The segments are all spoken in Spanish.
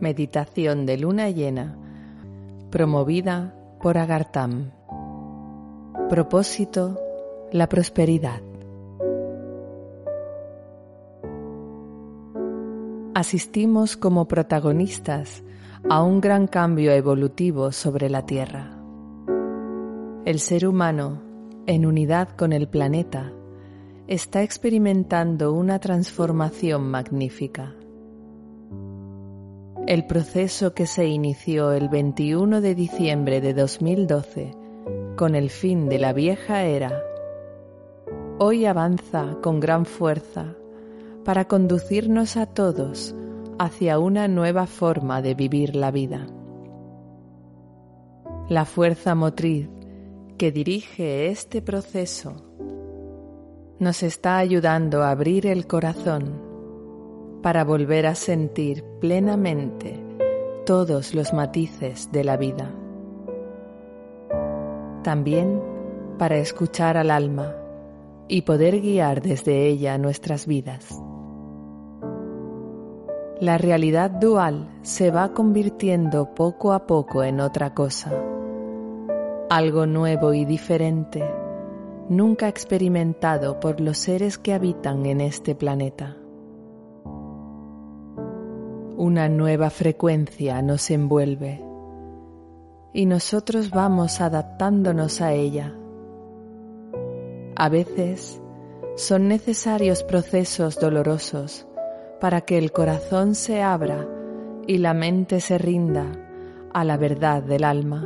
Meditación de luna llena, promovida por Agartam. Propósito, la prosperidad. Asistimos como protagonistas a un gran cambio evolutivo sobre la Tierra. El ser humano, en unidad con el planeta, está experimentando una transformación magnífica. El proceso que se inició el 21 de diciembre de 2012 con el fin de la vieja era, hoy avanza con gran fuerza para conducirnos a todos hacia una nueva forma de vivir la vida. La fuerza motriz que dirige este proceso nos está ayudando a abrir el corazón para volver a sentir plenamente todos los matices de la vida. También para escuchar al alma y poder guiar desde ella nuestras vidas. La realidad dual se va convirtiendo poco a poco en otra cosa, algo nuevo y diferente, nunca experimentado por los seres que habitan en este planeta. Una nueva frecuencia nos envuelve y nosotros vamos adaptándonos a ella. A veces son necesarios procesos dolorosos para que el corazón se abra y la mente se rinda a la verdad del alma.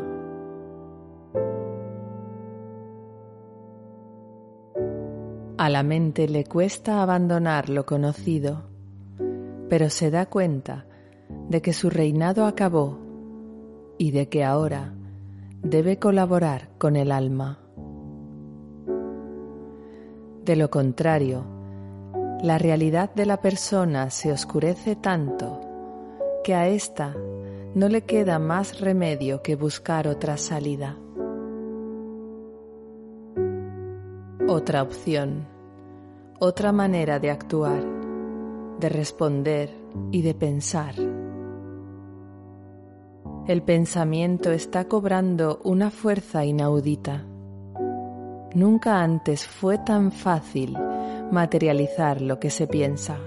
A la mente le cuesta abandonar lo conocido, pero se da cuenta de que su reinado acabó y de que ahora debe colaborar con el alma. De lo contrario, la realidad de la persona se oscurece tanto que a ésta no le queda más remedio que buscar otra salida. Otra opción, otra manera de actuar, de responder y de pensar. El pensamiento está cobrando una fuerza inaudita. Nunca antes fue tan fácil materializar lo que se piensa.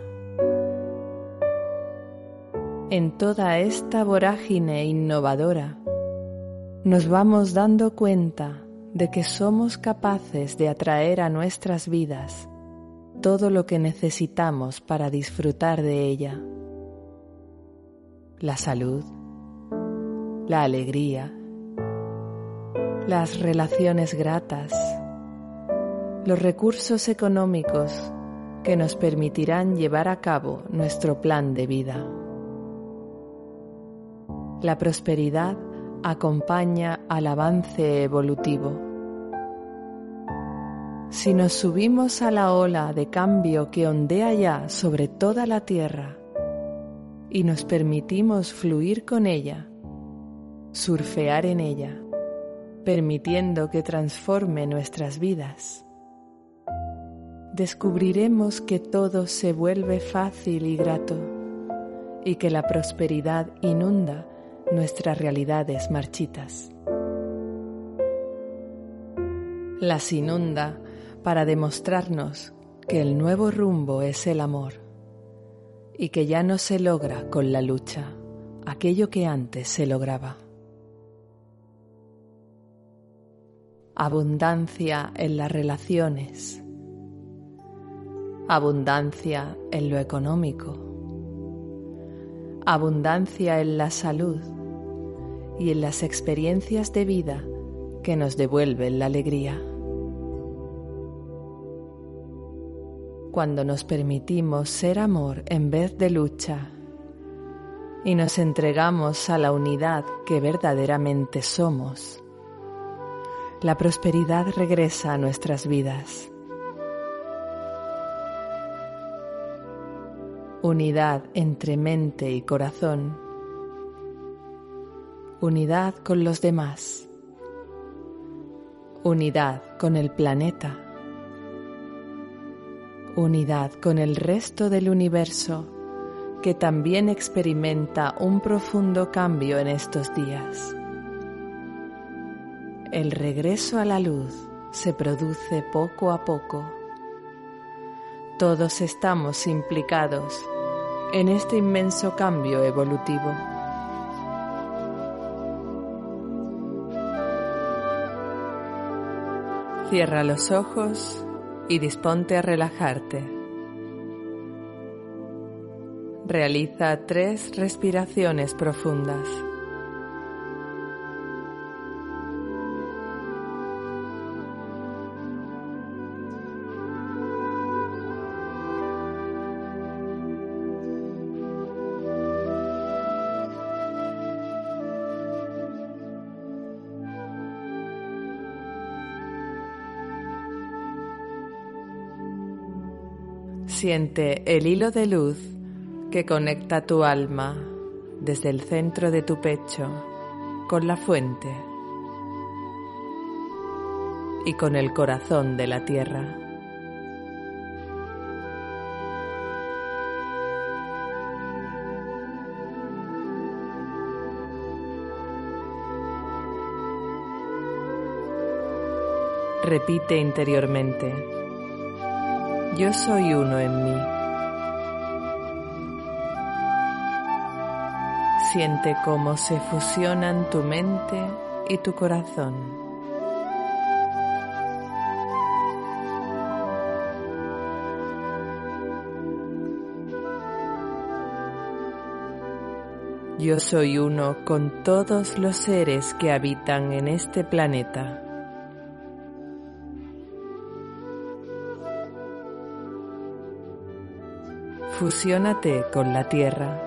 En toda esta vorágine innovadora, nos vamos dando cuenta de que somos capaces de atraer a nuestras vidas todo lo que necesitamos para disfrutar de ella. La salud, la alegría, las relaciones gratas, los recursos económicos que nos permitirán llevar a cabo nuestro plan de vida. La prosperidad acompaña al avance evolutivo. Si nos subimos a la ola de cambio que ondea ya sobre toda la tierra y nos permitimos fluir con ella, surfear en ella, permitiendo que transforme nuestras vidas, descubriremos que todo se vuelve fácil y grato y que la prosperidad inunda nuestras realidades marchitas. Las inunda para demostrarnos que el nuevo rumbo es el amor y que ya no se logra con la lucha aquello que antes se lograba. Abundancia en las relaciones abundancia en lo económico, abundancia en la salud y en las experiencias de vida que nos devuelven la alegría. Cuando nos permitimos ser amor en vez de lucha. Y nos entregamos a la unidad que verdaderamente somos, la prosperidad regresa a nuestras vidas. unidad entre mente y corazón, unidad con los demás, unidad con el planeta, unidad con el resto del universo que también experimenta un profundo cambio en estos días. El regreso a la luz se produce poco a poco. Todos estamos implicados en este inmenso cambio evolutivo. Cierra los ojos y disponte a relajarte. Realiza tres respiraciones profundas. Siente el hilo de luz que conecta tu alma desde el centro de tu pecho con la fuente y con el corazón de la tierra. Repite interiormente, yo soy uno en mí. Siente cómo se fusionan tu mente y tu corazón. Yo soy uno con todos los seres que habitan en este planeta. Fusiónate con la Tierra.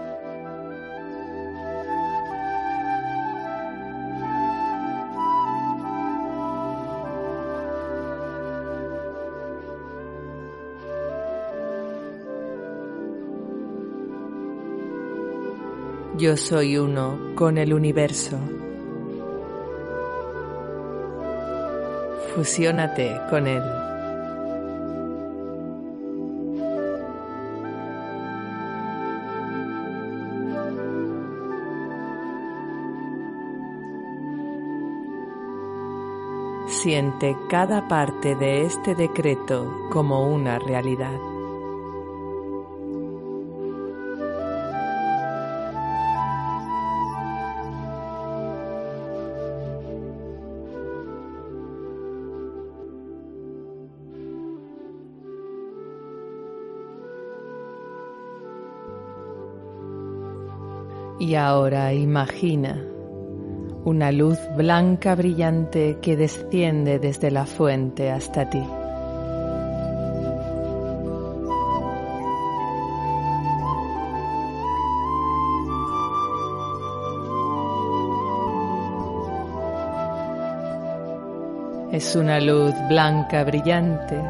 Yo soy uno con el universo. Fusiónate con él. Siente cada parte de este decreto como una realidad. Y ahora imagina una luz blanca brillante que desciende desde la fuente hasta ti. Es una luz blanca brillante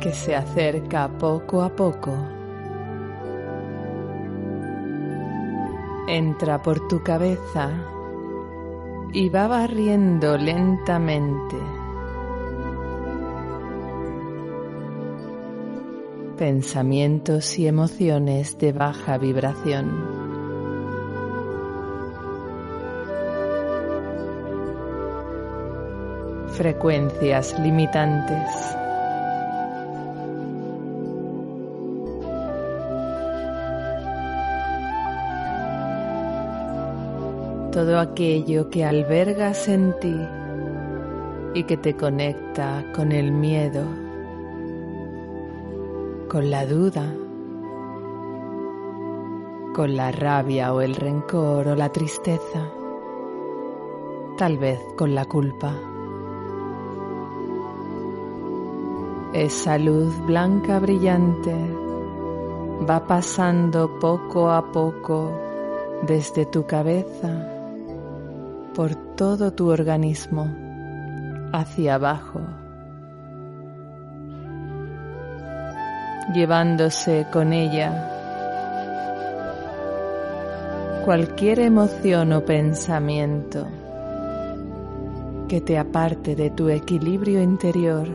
que se acerca poco a poco. Entra por tu cabeza y va barriendo lentamente. Pensamientos y emociones de baja vibración. Frecuencias limitantes. Todo aquello que albergas en ti y que te conecta con el miedo, con la duda, con la rabia o el rencor o la tristeza, tal vez con la culpa. Esa luz blanca brillante va pasando poco a poco desde tu cabeza por todo tu organismo hacia abajo, llevándose con ella cualquier emoción o pensamiento que te aparte de tu equilibrio interior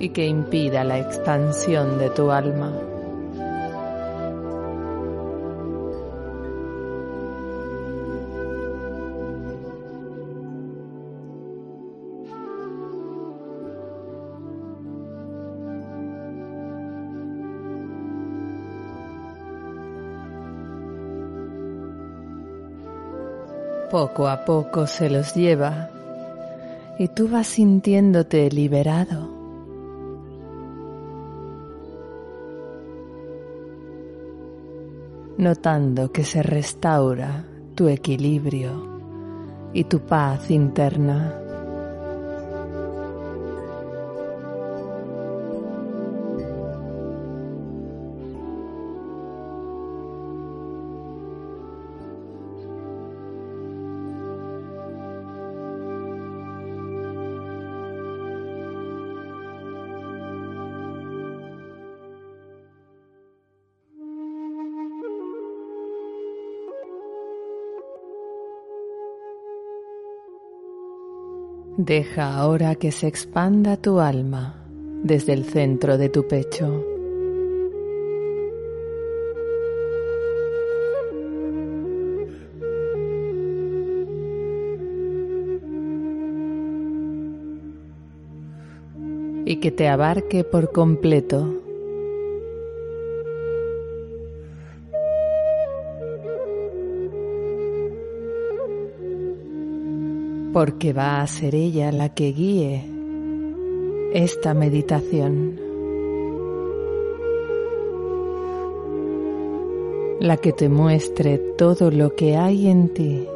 y que impida la expansión de tu alma. Poco a poco se los lleva y tú vas sintiéndote liberado. Notando que se restaura tu equilibrio y tu paz interna. Deja ahora que se expanda tu alma desde el centro de tu pecho. Y que te abarque por completo porque va a ser ella la que guíe esta meditación, la que te muestre todo lo que hay en ti.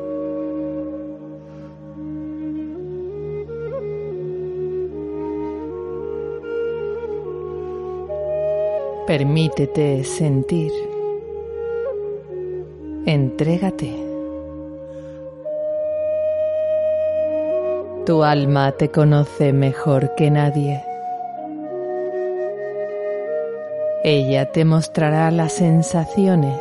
Permítete sentir. Entrégate. Tu alma te conoce mejor que nadie. Ella te mostrará las sensaciones,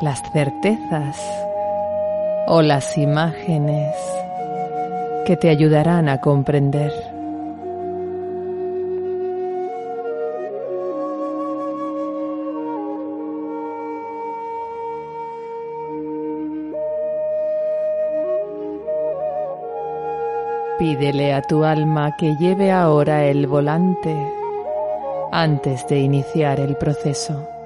las certezas o las imágenes que te ayudarán a comprender. Pídele a tu alma que lleve ahora el volante antes de iniciar el proceso.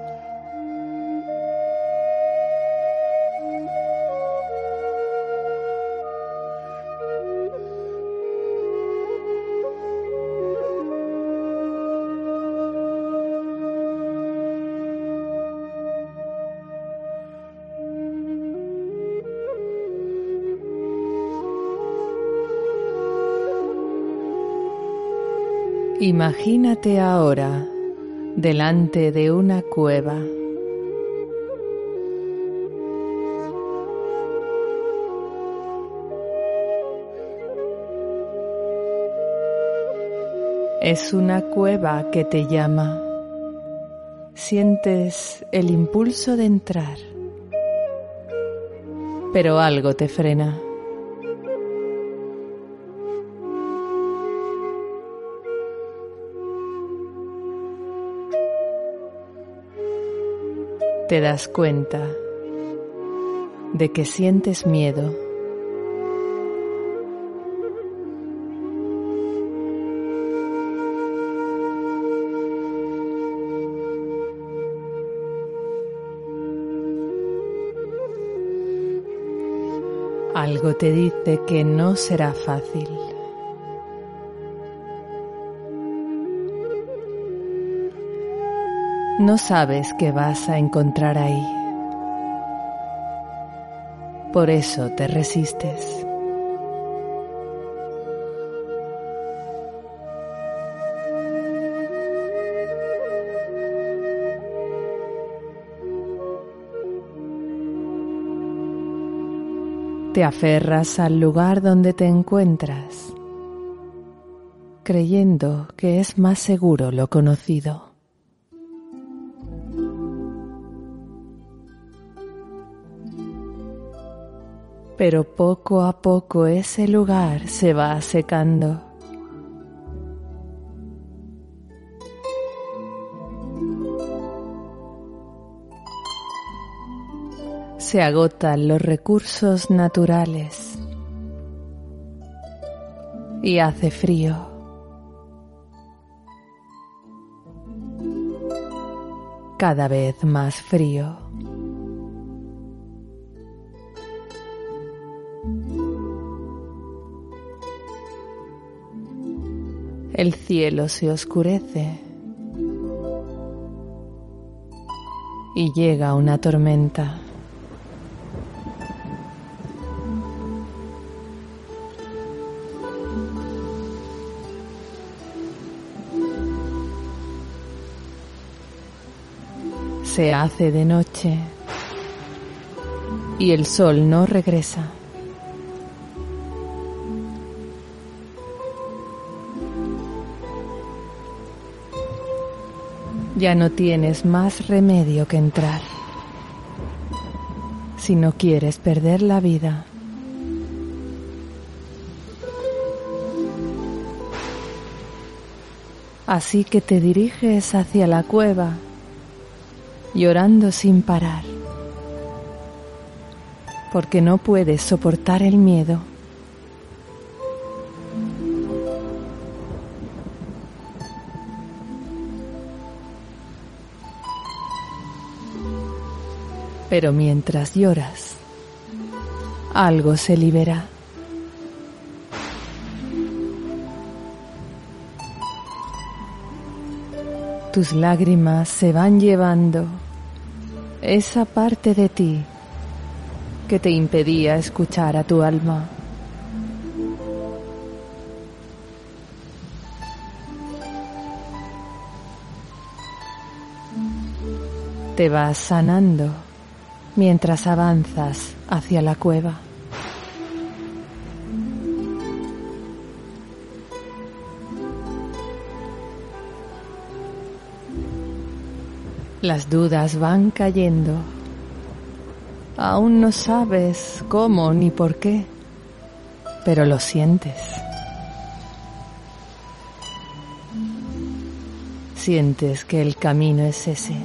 Imagínate ahora delante de una cueva. Es una cueva que te llama. Sientes el impulso de entrar, pero algo te frena. Te das cuenta de que sientes miedo. Algo te dice que no será fácil. No sabes qué vas a encontrar ahí. Por eso te resistes. Te aferras al lugar donde te encuentras, creyendo que es más seguro lo conocido. pero poco a poco ese lugar se va secando. Se agotan los recursos naturales y hace frío. Cada vez más frío. El cielo se oscurece y llega una tormenta. Se hace de noche y el sol no regresa. Ya no tienes más remedio que entrar si no quieres perder la vida. Así que te diriges hacia la cueva llorando sin parar, porque no puedes soportar el miedo. Pero mientras lloras, algo se libera. Tus lágrimas se van llevando esa parte de ti que te impedía escuchar a tu alma. Te vas sanando mientras avanzas hacia la cueva. Las dudas van cayendo. Aún no sabes cómo ni por qué, pero lo sientes. Sientes que el camino es ese.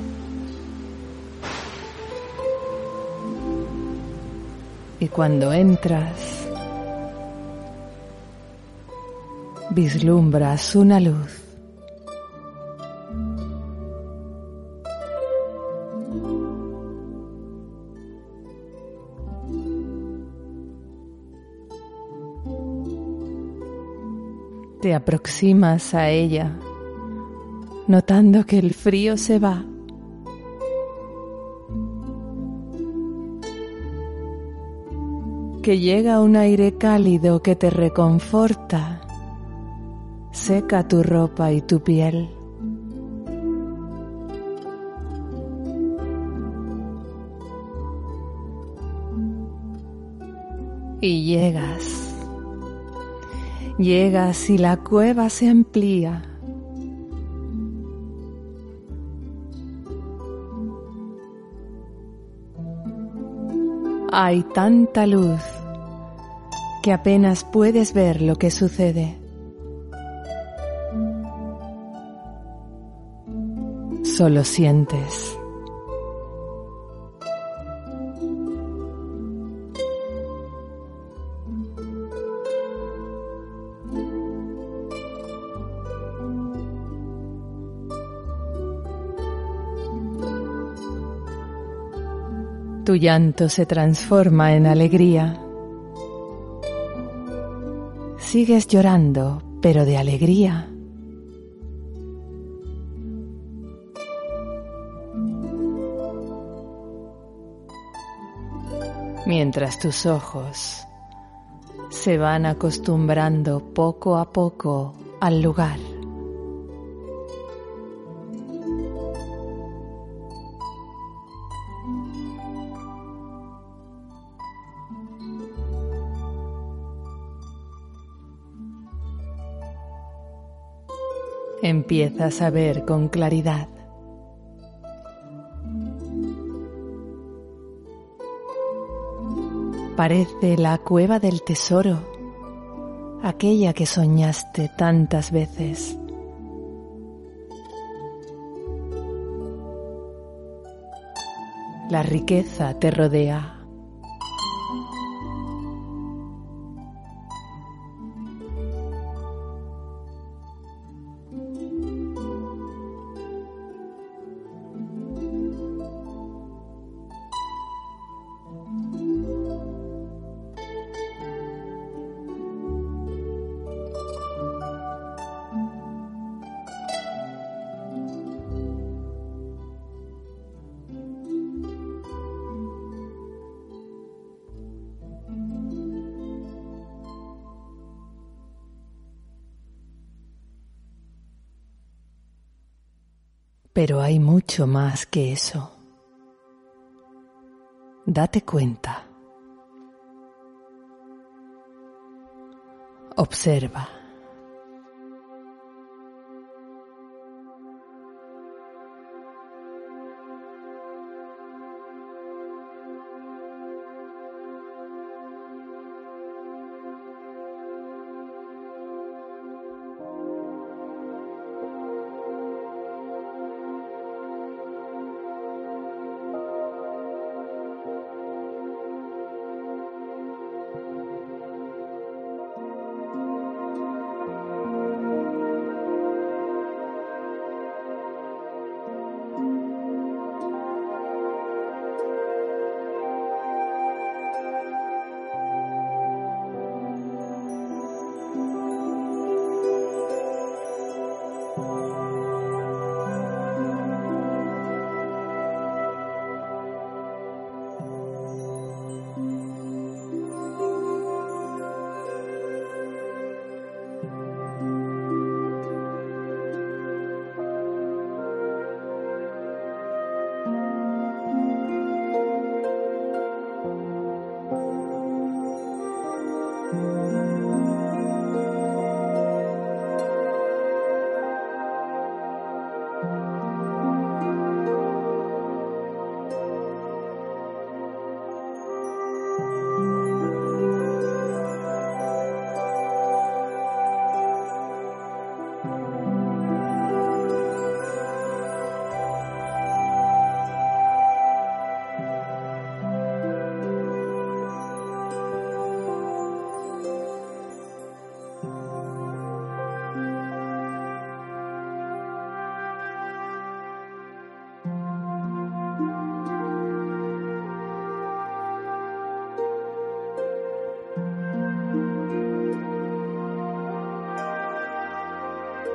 Y cuando entras, vislumbras una luz. Te aproximas a ella, notando que el frío se va. Que llega un aire cálido que te reconforta, seca tu ropa y tu piel. Y llegas Llegas y la cueva se amplía. Hay tanta luz que apenas puedes ver lo que sucede. Solo sientes. Tu llanto se transforma en alegría. Sigues llorando, pero de alegría. Mientras tus ojos se van acostumbrando poco a poco al lugar. Empiezas a ver con claridad. Parece la cueva del tesoro, aquella que soñaste tantas veces. La riqueza te rodea. Más que eso. Date cuenta. Observa.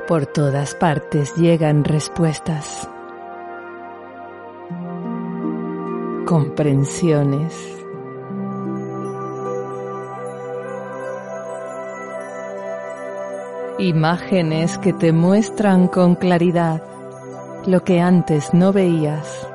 Por todas partes llegan respuestas, comprensiones, imágenes que te muestran con claridad lo que antes no veías.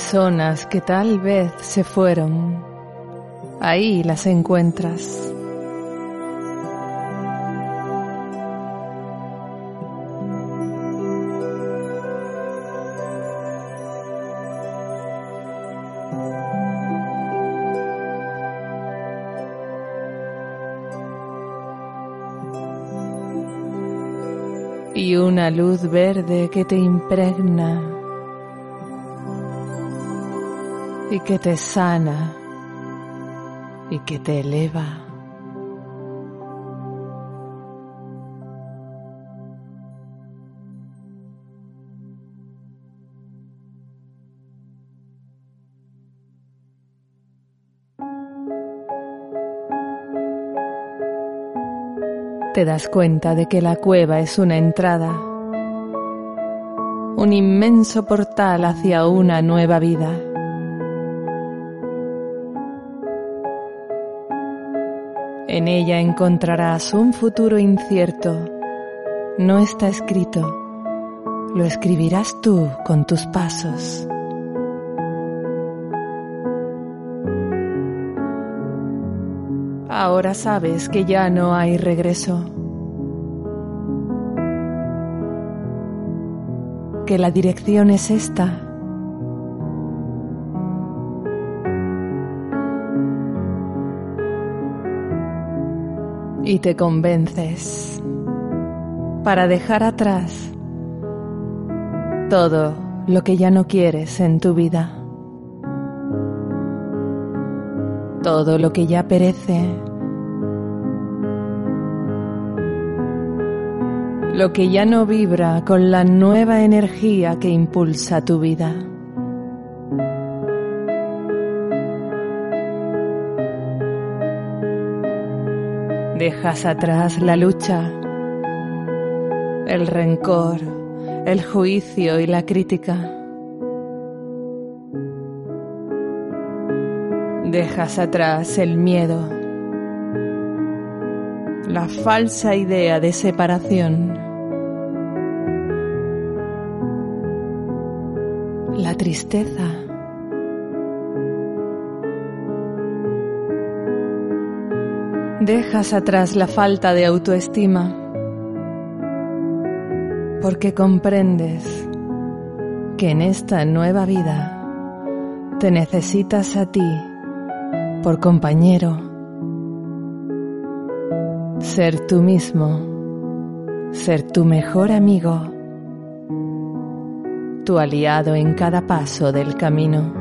Personas que tal vez se fueron, ahí las encuentras. Y una luz verde que te impregna y que te sana y que te eleva. Te das cuenta de que la cueva es una entrada, un inmenso portal hacia una nueva vida. En ella encontrarás un futuro incierto. No está escrito. Lo escribirás tú con tus pasos. Ahora sabes que ya no hay regreso. Que la dirección es esta. Te convences para dejar atrás todo lo que ya no quieres en tu vida, todo lo que ya perece, lo que ya no vibra con la nueva energía que impulsa tu vida. Dejas atrás la lucha, el rencor, el juicio y la crítica. Dejas atrás el miedo, la falsa idea de separación. la tristeza. Dejas atrás la falta de autoestima. Porque comprendes que en esta nueva vida te necesitas a ti por compañero, ser tú mismo, ser tu mejor amigo. Tu aliado en cada paso del camino.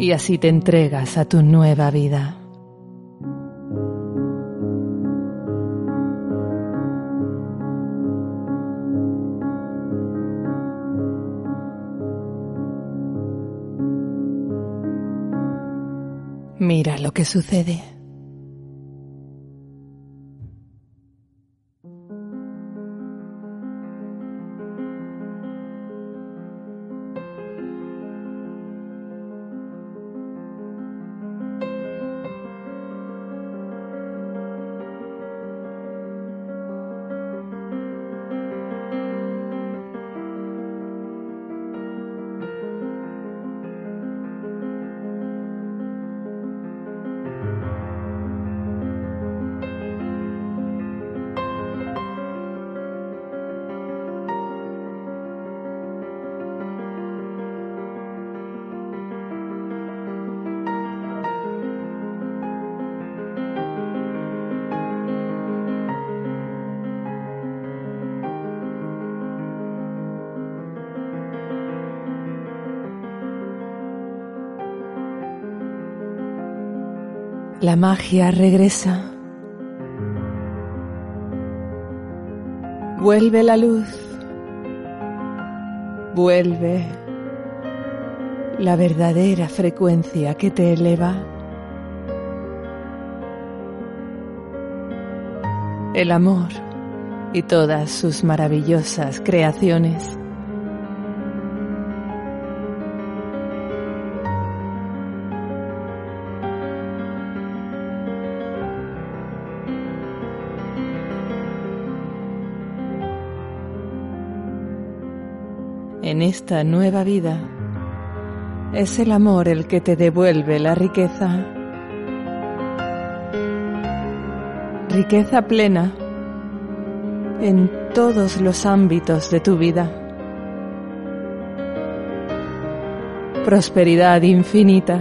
Y así te entregas a tu nueva vida. Mira lo que sucede. La magia regresa. Vuelve la luz. Vuelve la verdadera frecuencia que te eleva. El amor y todas sus maravillosas creaciones. En esta nueva vida, es el amor el que te devuelve la riqueza. Riqueza plena en todos los ámbitos de tu vida. Prosperidad infinita.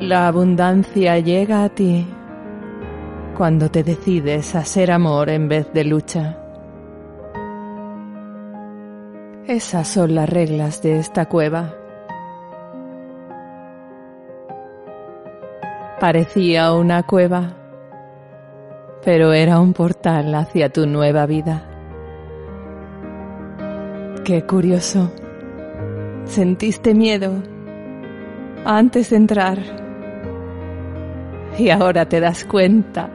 La abundancia llega a ti cuando te decides a ser amor en vez de lucha. Esas son las reglas de esta cueva. Parecía una cueva, pero era un portal hacia tu nueva vida. Qué curioso. Sentiste miedo antes de entrar y ahora te das cuenta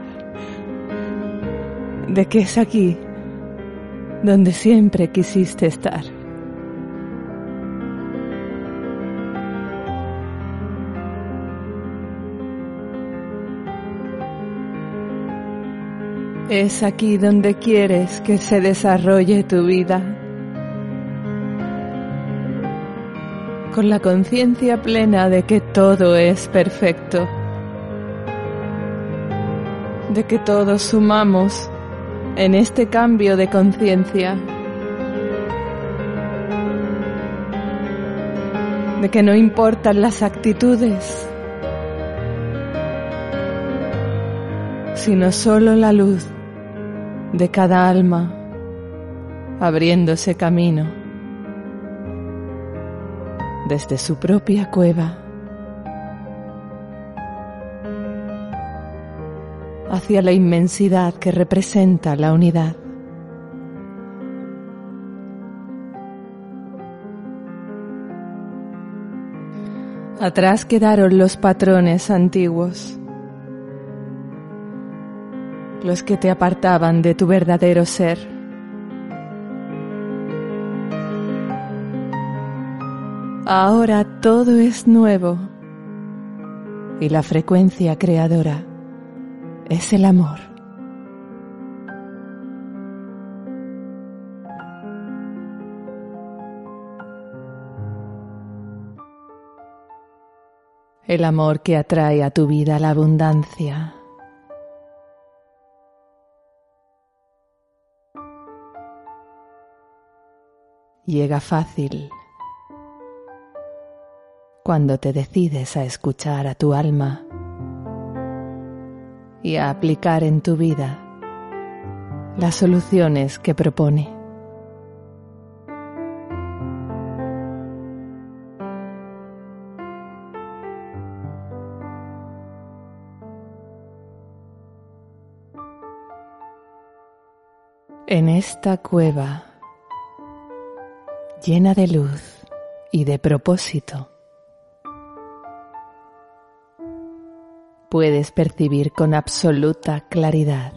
de que es aquí donde siempre quisiste estar. Es aquí donde quieres que se desarrolle tu vida. con la conciencia plena de que todo es perfecto, de que todos sumamos en este cambio de conciencia, de que no importan las actitudes, sino solo la luz de cada alma abriéndose camino desde su propia cueva hacia la inmensidad que representa la unidad. Atrás quedaron los patrones antiguos, los que te apartaban de tu verdadero ser. Ahora todo es nuevo y la frecuencia creadora es el amor. El amor que atrae a tu vida la abundancia. Llega fácil cuando te decides a escuchar a tu alma y a aplicar en tu vida las soluciones que propone. En esta cueva llena de luz y de propósito, puedes percibir con absoluta claridad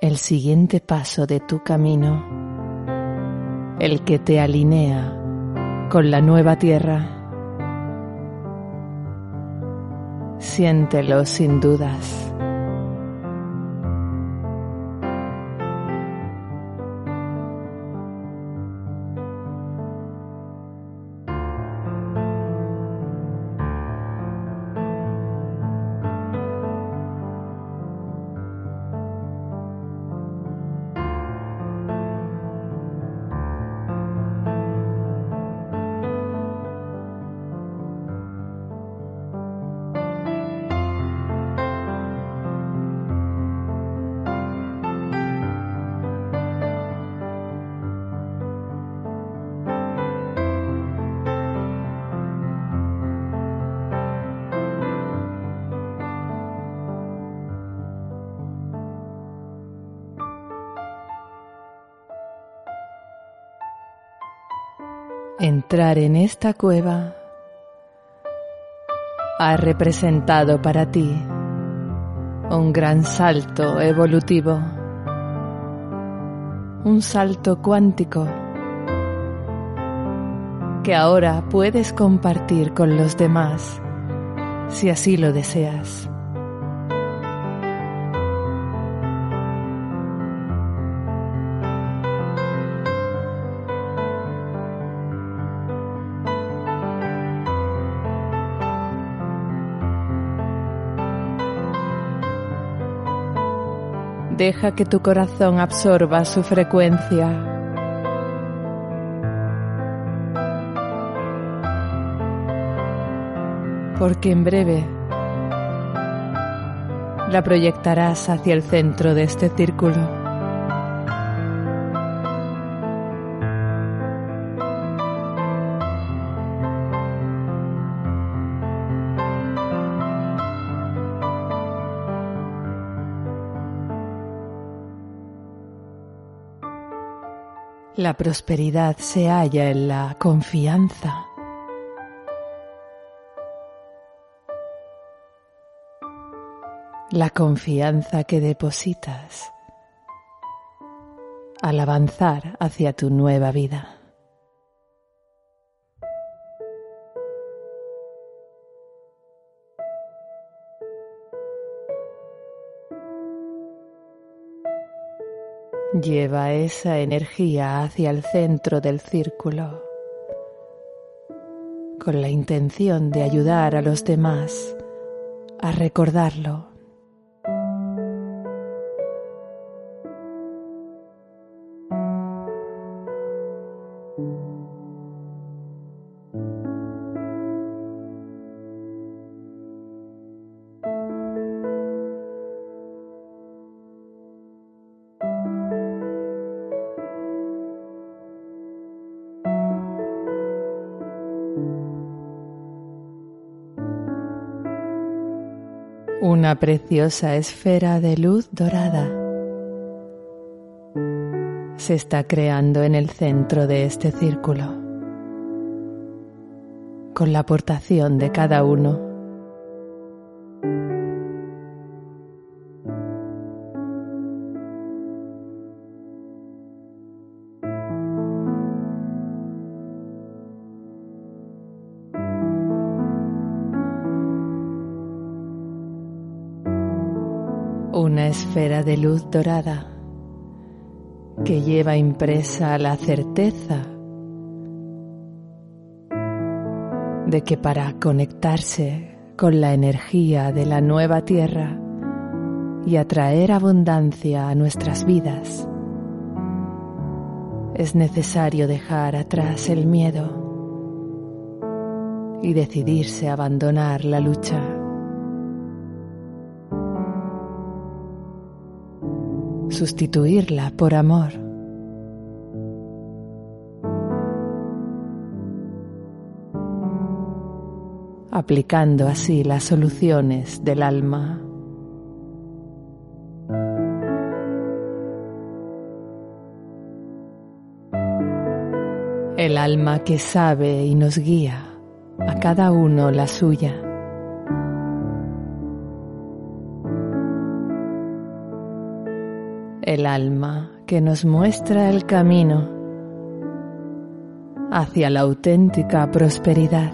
el siguiente paso de tu camino, el que te alinea con la nueva tierra. Siéntelo sin dudas. Entrar en esta cueva ha representado para ti un gran salto evolutivo, un salto cuántico que ahora puedes compartir con los demás si así lo deseas. Deja que tu corazón absorba su frecuencia. Porque en breve la proyectarás hacia el centro de este círculo. La prosperidad se halla en la confianza. La confianza que depositas al avanzar hacia tu nueva vida. Lleva esa energía hacia el centro del círculo con la intención de ayudar a los demás a recordarlo. Una preciosa esfera de luz dorada se está creando en el centro de este círculo, con la aportación de cada uno. Una esfera de luz dorada que lleva impresa la certeza de que para conectarse con la energía de la nueva tierra y atraer abundancia a nuestras vidas, es necesario dejar atrás el miedo y decidirse a abandonar la lucha. Sustituirla por amor. aplicando así las soluciones del alma. El alma que sabe y nos guía, a cada uno la suya. El alma que nos muestra el camino hacia la auténtica prosperidad.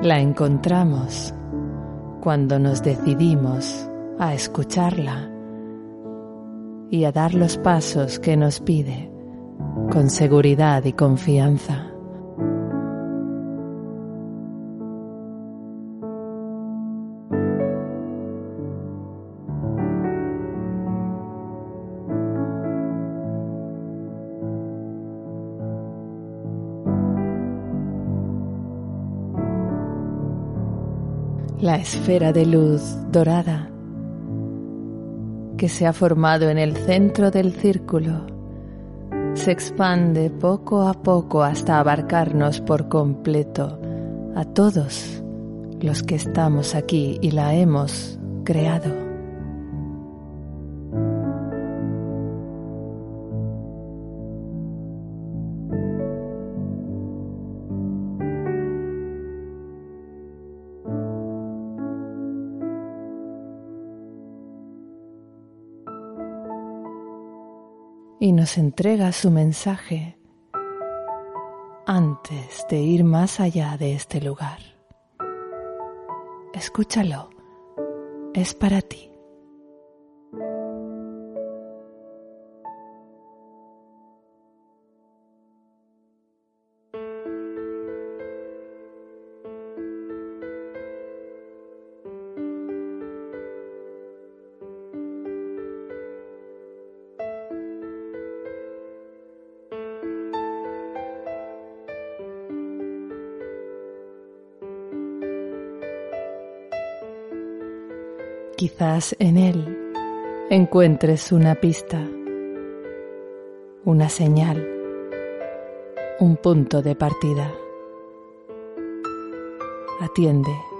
La encontramos cuando nos decidimos a escucharla y a dar los pasos que nos pide con seguridad y confianza. La esfera de luz dorada que se ha formado en el centro del círculo se expande poco a poco hasta abarcarnos por completo a todos los que estamos aquí y la hemos creado. Y nos entrega su mensaje antes de ir más allá de este lugar. Escúchalo, es para ti. Quizás en él encuentres una pista, una señal, un punto de partida. Atiende.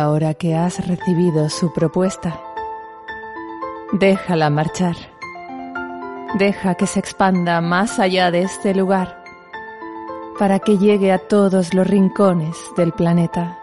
Ahora que has recibido su propuesta, déjala marchar Deja que se expanda más allá de este lugar para que llegue a todos los rincones del planeta.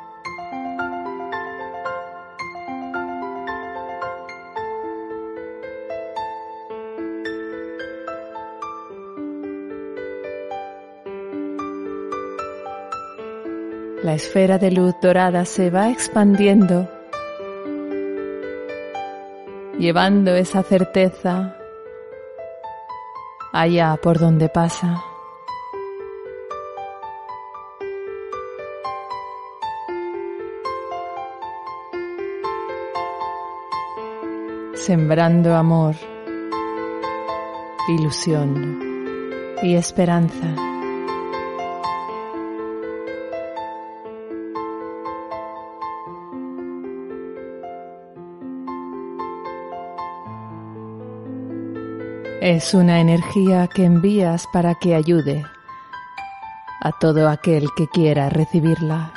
Esfera de luz dorada se va expandiendo, llevando esa certeza allá por donde pasa. Sembrando amor, ilusión y esperanza. Es una energía que envías para que ayude a todo aquel que quiera recibirla.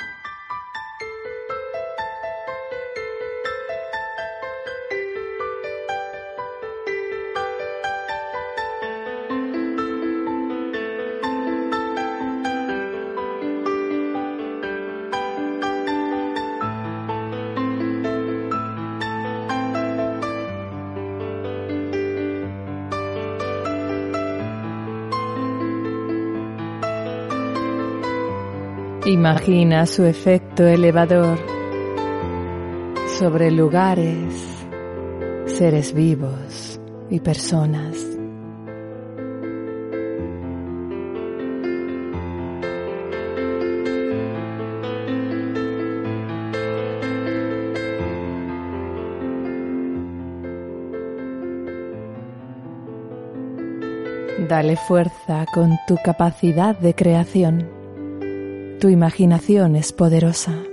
Imagina su efecto elevador sobre lugares, seres vivos y personas. Dale fuerza con tu capacidad de creación. Tu imaginación es poderosa.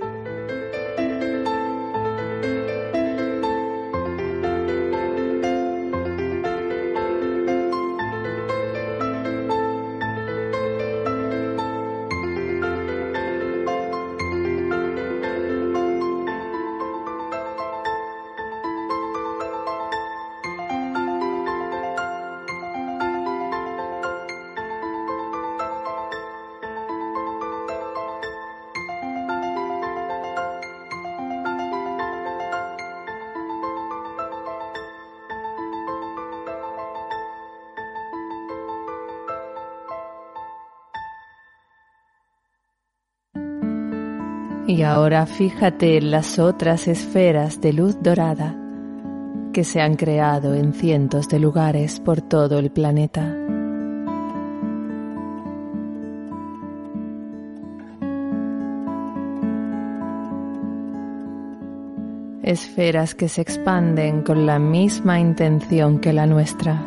Ahora fíjate en las otras esferas de luz dorada que se han creado en cientos de lugares por todo el planeta. Esferas que se expanden con la misma intención que la nuestra.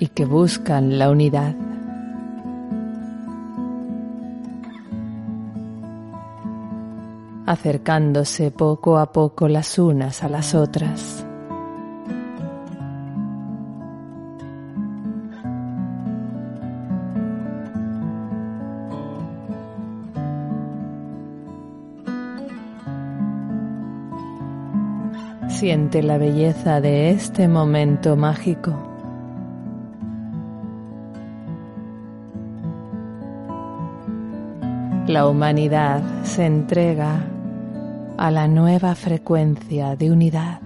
y que buscan la unidad. Acercándose poco a poco las unas a las otras. Siente la belleza de este momento mágico. La humanidad se entrega a la nueva frecuencia de unidad.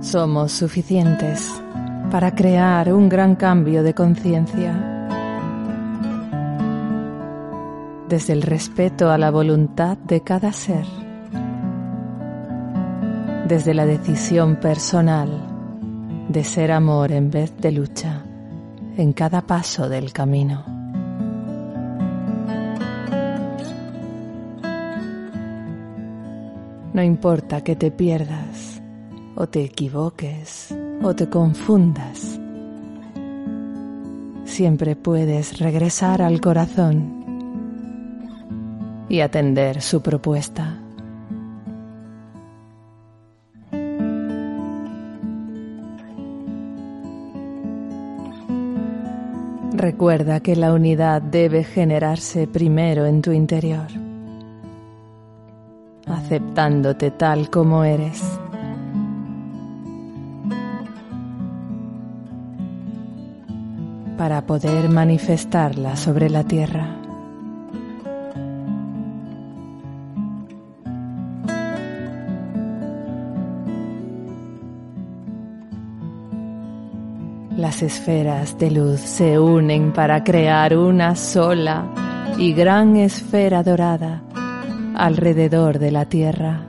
Somos suficientes para crear un gran cambio de conciencia. Desde el respeto a la voluntad de cada ser. Desde la decisión personal de ser amor en vez de lucha en cada paso del camino. No importa que te pierdas o te equivoques o te confundas, siempre puedes regresar al corazón y atender su propuesta. Recuerda que la unidad debe generarse primero en tu interior, aceptándote tal como eres. para poder manifestarla sobre la tierra. Las esferas de luz se unen para crear una sola y gran esfera dorada alrededor de la Tierra.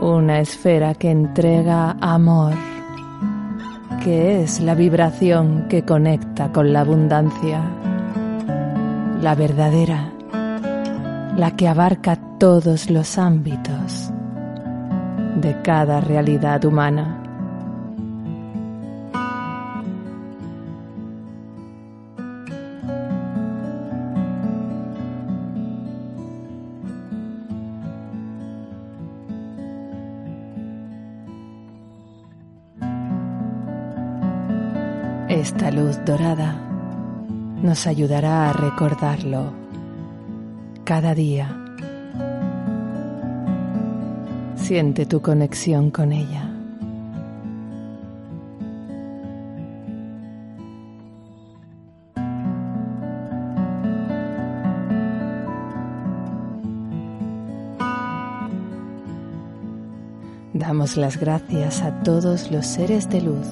Una esfera que entrega amor, que es la vibración que conecta con la abundancia, la verdadera, la que abarca todos los ámbitos de cada realidad humana. Esta luz dorada nos ayudará a recordarlo cada día Siente tu conexión con ella. Damos las gracias a todos los seres de luz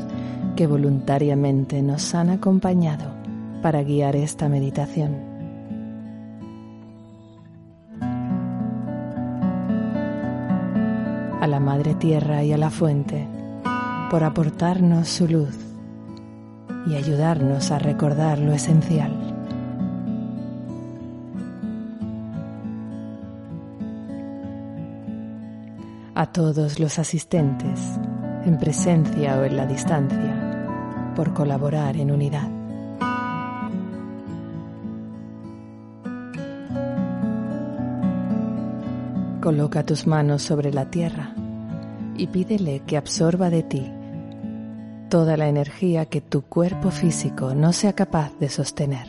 que voluntariamente nos han acompañado para guiar esta meditación. Madre Tierra y a la Fuente por aportarnos su luz y ayudarnos a recordar lo esencial. A todos los asistentes, en presencia o en la distancia, por colaborar en unidad. Coloca tus manos sobre la tierra y pídele que absorba de ti toda la energía que tu cuerpo físico no sea capaz de sostener.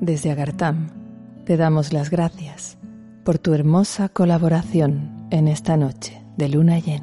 Desde Agartam te damos las gracias por tu hermosa colaboración en esta noche de luna llena.